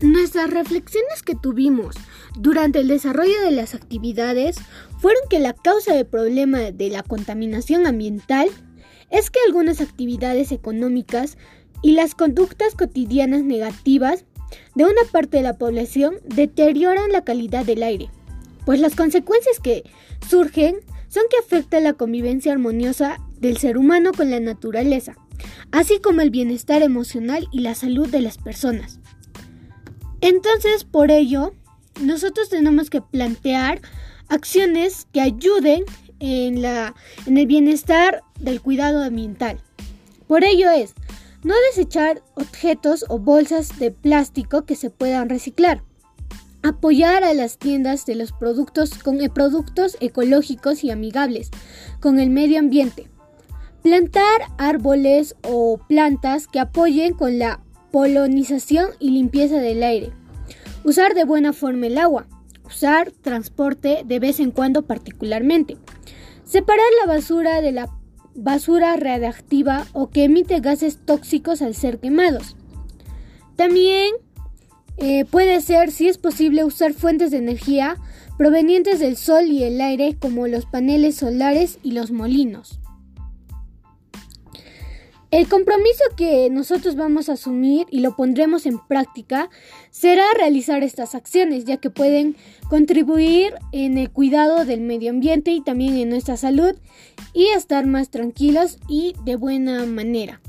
Nuestras reflexiones que tuvimos durante el desarrollo de las actividades fueron que la causa del problema de la contaminación ambiental es que algunas actividades económicas y las conductas cotidianas negativas de una parte de la población deterioran la calidad del aire, pues las consecuencias que surgen son que afecta la convivencia armoniosa del ser humano con la naturaleza, así como el bienestar emocional y la salud de las personas. Entonces, por ello, nosotros tenemos que plantear acciones que ayuden en, la, en el bienestar del cuidado ambiental. Por ello es no desechar objetos o bolsas de plástico que se puedan reciclar. Apoyar a las tiendas de los productos con eh, productos ecológicos y amigables con el medio ambiente. Plantar árboles o plantas que apoyen con la polonización y limpieza del aire. Usar de buena forma el agua. Usar transporte de vez en cuando particularmente. Separar la basura de la basura radiactiva o que emite gases tóxicos al ser quemados. También eh, puede ser, si es posible, usar fuentes de energía provenientes del sol y el aire como los paneles solares y los molinos. El compromiso que nosotros vamos a asumir y lo pondremos en práctica será realizar estas acciones, ya que pueden contribuir en el cuidado del medio ambiente y también en nuestra salud y estar más tranquilos y de buena manera.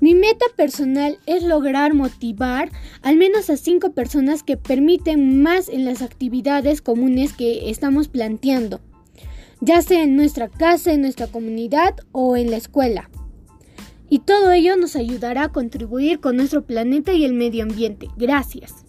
Mi meta personal es lograr motivar al menos a cinco personas que permiten más en las actividades comunes que estamos planteando, ya sea en nuestra casa, en nuestra comunidad o en la escuela y todo ello nos ayudará a contribuir con nuestro planeta y el medio ambiente. Gracias.